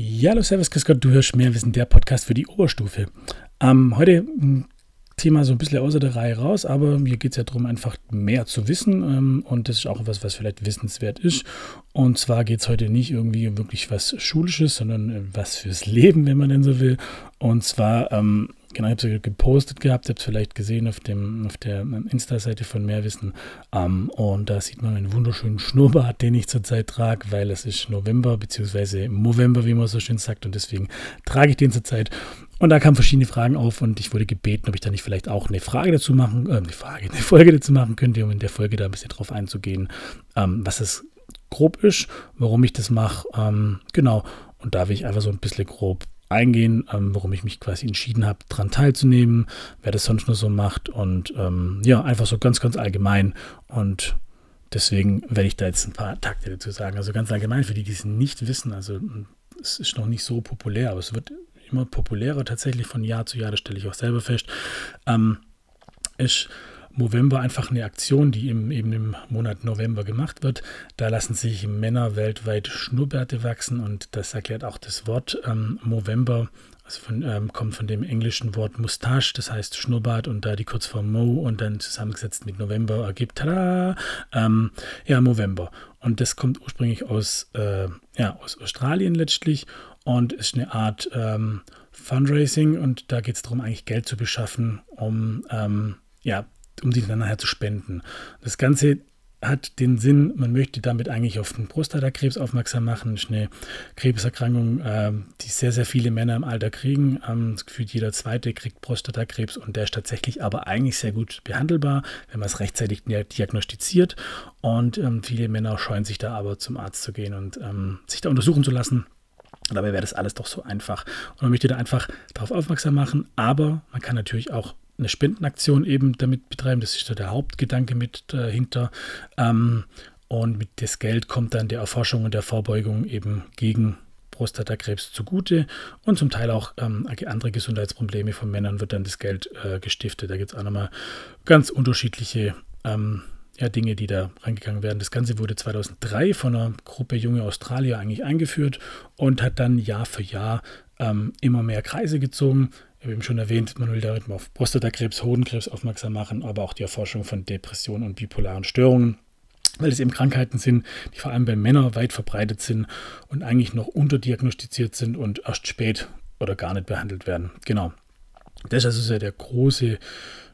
Ja, hallo, servus, Chris Gott, du hörst mehr Wissen, der Podcast für die Oberstufe. Ähm, heute ein Thema so ein bisschen außer der Reihe raus, aber mir geht es ja darum, einfach mehr zu wissen ähm, und das ist auch etwas, was vielleicht wissenswert ist. Und zwar geht es heute nicht irgendwie um wirklich was Schulisches, sondern äh, was fürs Leben, wenn man denn so will. Und zwar ähm, Genau, ich habe es gepostet gehabt, habt es vielleicht gesehen auf, dem, auf der Insta-Seite von Mehrwissen. Ähm, und da sieht man einen wunderschönen Schnurrbart, den ich zurzeit trage, weil es ist November, beziehungsweise November, wie man so schön sagt. Und deswegen trage ich den zurzeit. Und da kamen verschiedene Fragen auf und ich wurde gebeten, ob ich da nicht vielleicht auch eine Frage dazu machen, äh, eine Frage, eine Folge dazu machen könnte, um in der Folge da ein bisschen drauf einzugehen, ähm, was es grob ist, warum ich das mache. Ähm, genau. Und da will ich einfach so ein bisschen grob eingehen, ähm, warum ich mich quasi entschieden habe, daran teilzunehmen, wer das sonst nur so macht und ähm, ja, einfach so ganz, ganz allgemein und deswegen werde ich da jetzt ein paar Takte dazu sagen. Also ganz allgemein für die, die es nicht wissen, also es ist noch nicht so populär, aber es wird immer populärer tatsächlich von Jahr zu Jahr, das stelle ich auch selber fest, ähm, ist November einfach eine Aktion, die im, eben im Monat November gemacht wird. Da lassen sich Männer weltweit Schnurrbärte wachsen und das erklärt auch das Wort ähm, Movember. Also von, ähm, kommt von dem englischen Wort Mustache, das heißt Schnurrbart und da die Kurzform Mo und dann zusammengesetzt mit November ergibt, tada, ähm, ja, Movember. Und das kommt ursprünglich aus, äh, ja, aus Australien letztlich und ist eine Art ähm, Fundraising und da geht es darum, eigentlich Geld zu beschaffen, um ähm, ja, um die dann nachher zu spenden. Das Ganze hat den Sinn, man möchte damit eigentlich auf den Prostatakrebs aufmerksam machen. Das ist eine Krebserkrankung, äh, die sehr, sehr viele Männer im Alter kriegen. Ähm, gefühlt jeder zweite kriegt Prostatakrebs und der ist tatsächlich aber eigentlich sehr gut behandelbar, wenn man es rechtzeitig diagnostiziert. Und ähm, viele Männer scheuen sich da aber zum Arzt zu gehen und ähm, sich da untersuchen zu lassen. Dabei wäre das alles doch so einfach. Und man möchte da einfach darauf aufmerksam machen, aber man kann natürlich auch eine Spendenaktion eben damit betreiben. Das ist so der Hauptgedanke mit dahinter. Ähm, und mit das Geld kommt dann der Erforschung und der Vorbeugung eben gegen Prostatakrebs zugute und zum Teil auch ähm, andere Gesundheitsprobleme von Männern wird dann das Geld äh, gestiftet. Da gibt es auch nochmal ganz unterschiedliche ähm, ja, Dinge, die da reingegangen werden. Das Ganze wurde 2003 von einer Gruppe junge Australier eigentlich eingeführt und hat dann Jahr für Jahr ähm, immer mehr Kreise gezogen. Ich habe eben schon erwähnt, man will damit auf Prostatakrebs, Hodenkrebs aufmerksam machen, aber auch die Erforschung von Depressionen und bipolaren Störungen, weil es eben Krankheiten sind, die vor allem bei Männern weit verbreitet sind und eigentlich noch unterdiagnostiziert sind und erst spät oder gar nicht behandelt werden. Genau. Das ist also der große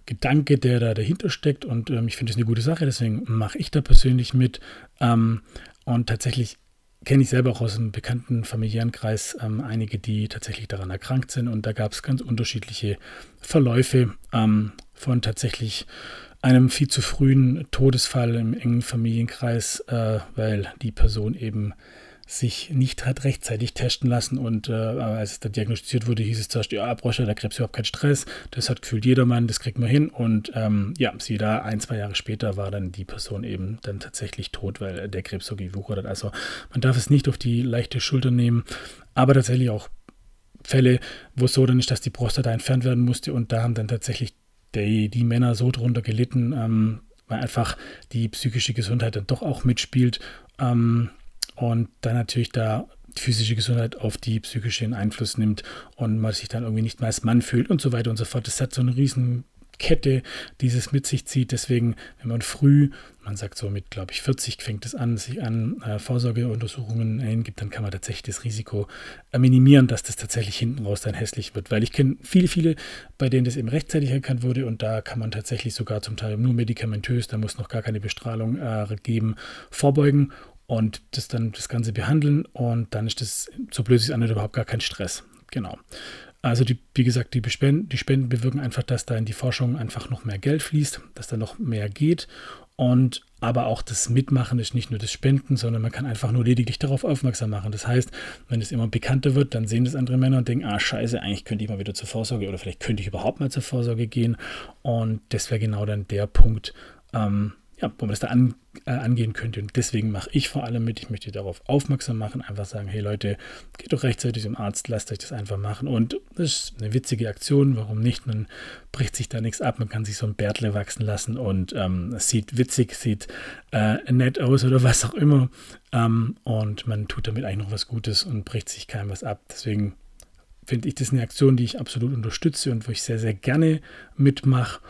Gedanke, der da dahinter steckt und ähm, ich finde es eine gute Sache, deswegen mache ich da persönlich mit. Ähm, und tatsächlich kenne ich selber auch aus einem bekannten familiären Kreis ähm, einige, die tatsächlich daran erkrankt sind. Und da gab es ganz unterschiedliche Verläufe ähm, von tatsächlich einem viel zu frühen Todesfall im engen Familienkreis, äh, weil die Person eben sich nicht hat rechtzeitig testen lassen und äh, als es da diagnostiziert wurde, hieß es zuerst, ja, Prostatakrebs überhaupt kein Stress, das hat gefühlt jedermann, das kriegt man hin und ähm, ja, sie da ein, zwei Jahre später war dann die Person eben dann tatsächlich tot, weil der Krebs so gewuchert hat. Also man darf es nicht auf die leichte Schulter nehmen, aber tatsächlich auch Fälle, wo es so dann ist, dass die Prostata entfernt werden musste und da haben dann tatsächlich die, die Männer so drunter gelitten, ähm, weil einfach die psychische Gesundheit dann doch auch mitspielt. Ähm, und dann natürlich da die physische Gesundheit auf die psychische Einfluss nimmt und man sich dann irgendwie nicht mehr als Mann fühlt und so weiter und so fort. Das hat so eine riesen Kette, die es mit sich zieht. Deswegen, wenn man früh, man sagt so mit, glaube ich, 40 fängt es an, sich an äh, Vorsorgeuntersuchungen hingibt, dann kann man tatsächlich das Risiko äh, minimieren, dass das tatsächlich hinten raus dann hässlich wird. Weil ich kenne viele, viele, bei denen das eben rechtzeitig erkannt wurde und da kann man tatsächlich sogar zum Teil nur medikamentös, da muss noch gar keine Bestrahlung äh, geben, vorbeugen und das dann das Ganze behandeln und dann ist das, so blöd es anhört, überhaupt gar kein Stress. Genau. Also die, wie gesagt, die, Bespenden, die Spenden bewirken einfach, dass da in die Forschung einfach noch mehr Geld fließt, dass da noch mehr geht. Und aber auch das Mitmachen ist nicht nur das Spenden, sondern man kann einfach nur lediglich darauf aufmerksam machen. Das heißt, wenn es immer bekannter wird, dann sehen das andere Männer und denken, ah scheiße, eigentlich könnte ich mal wieder zur Vorsorge oder vielleicht könnte ich überhaupt mal zur Vorsorge gehen. Und das wäre genau dann der Punkt, ähm, ja, wo man das da an, äh, angehen könnte. Und deswegen mache ich vor allem mit, ich möchte darauf aufmerksam machen, einfach sagen, hey Leute, geht doch rechtzeitig zum Arzt, lasst euch das einfach machen. Und das ist eine witzige Aktion, warum nicht? Man bricht sich da nichts ab, man kann sich so ein Bärtle wachsen lassen und ähm, es sieht witzig, sieht äh, nett aus oder was auch immer. Ähm, und man tut damit eigentlich noch was Gutes und bricht sich keinem was ab. Deswegen finde ich das eine Aktion, die ich absolut unterstütze und wo ich sehr, sehr gerne mitmache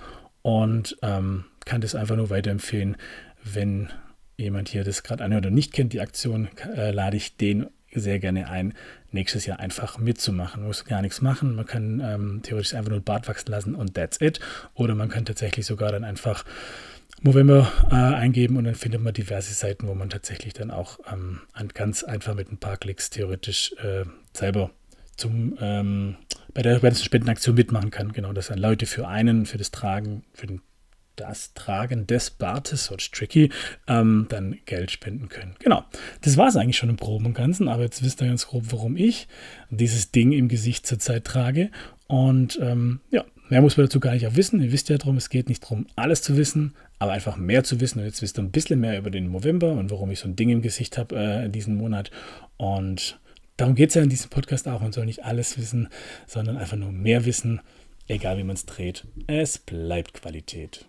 und ähm, kann das einfach nur weiterempfehlen. Wenn jemand hier das gerade anhört oder nicht kennt, die Aktion, äh, lade ich den sehr gerne ein, nächstes Jahr einfach mitzumachen. Man muss gar nichts machen. Man kann ähm, theoretisch einfach nur Bart wachsen lassen und that's it. Oder man kann tatsächlich sogar dann einfach November äh, eingeben und dann findet man diverse Seiten, wo man tatsächlich dann auch ähm, ganz einfach mit ein paar Klicks theoretisch äh, selber zum, ähm, bei, der, der Spendenaktion mitmachen kann. Genau, dass dann Leute für einen, für das Tragen, für den, das Tragen des Bartes, so tricky, ähm, dann Geld spenden können. Genau, das war es eigentlich schon im Proben und Ganzen, aber jetzt wisst ihr ganz grob, warum ich dieses Ding im Gesicht zurzeit trage. Und ähm, ja, mehr muss man dazu gar nicht auch wissen. Ihr wisst ja darum, es geht nicht darum, alles zu wissen, aber einfach mehr zu wissen. Und jetzt wisst ihr ein bisschen mehr über den November und warum ich so ein Ding im Gesicht habe äh, diesen Monat. Und Darum geht es ja in diesem Podcast auch. Man soll nicht alles wissen, sondern einfach nur mehr wissen, egal wie man es dreht. Es bleibt Qualität.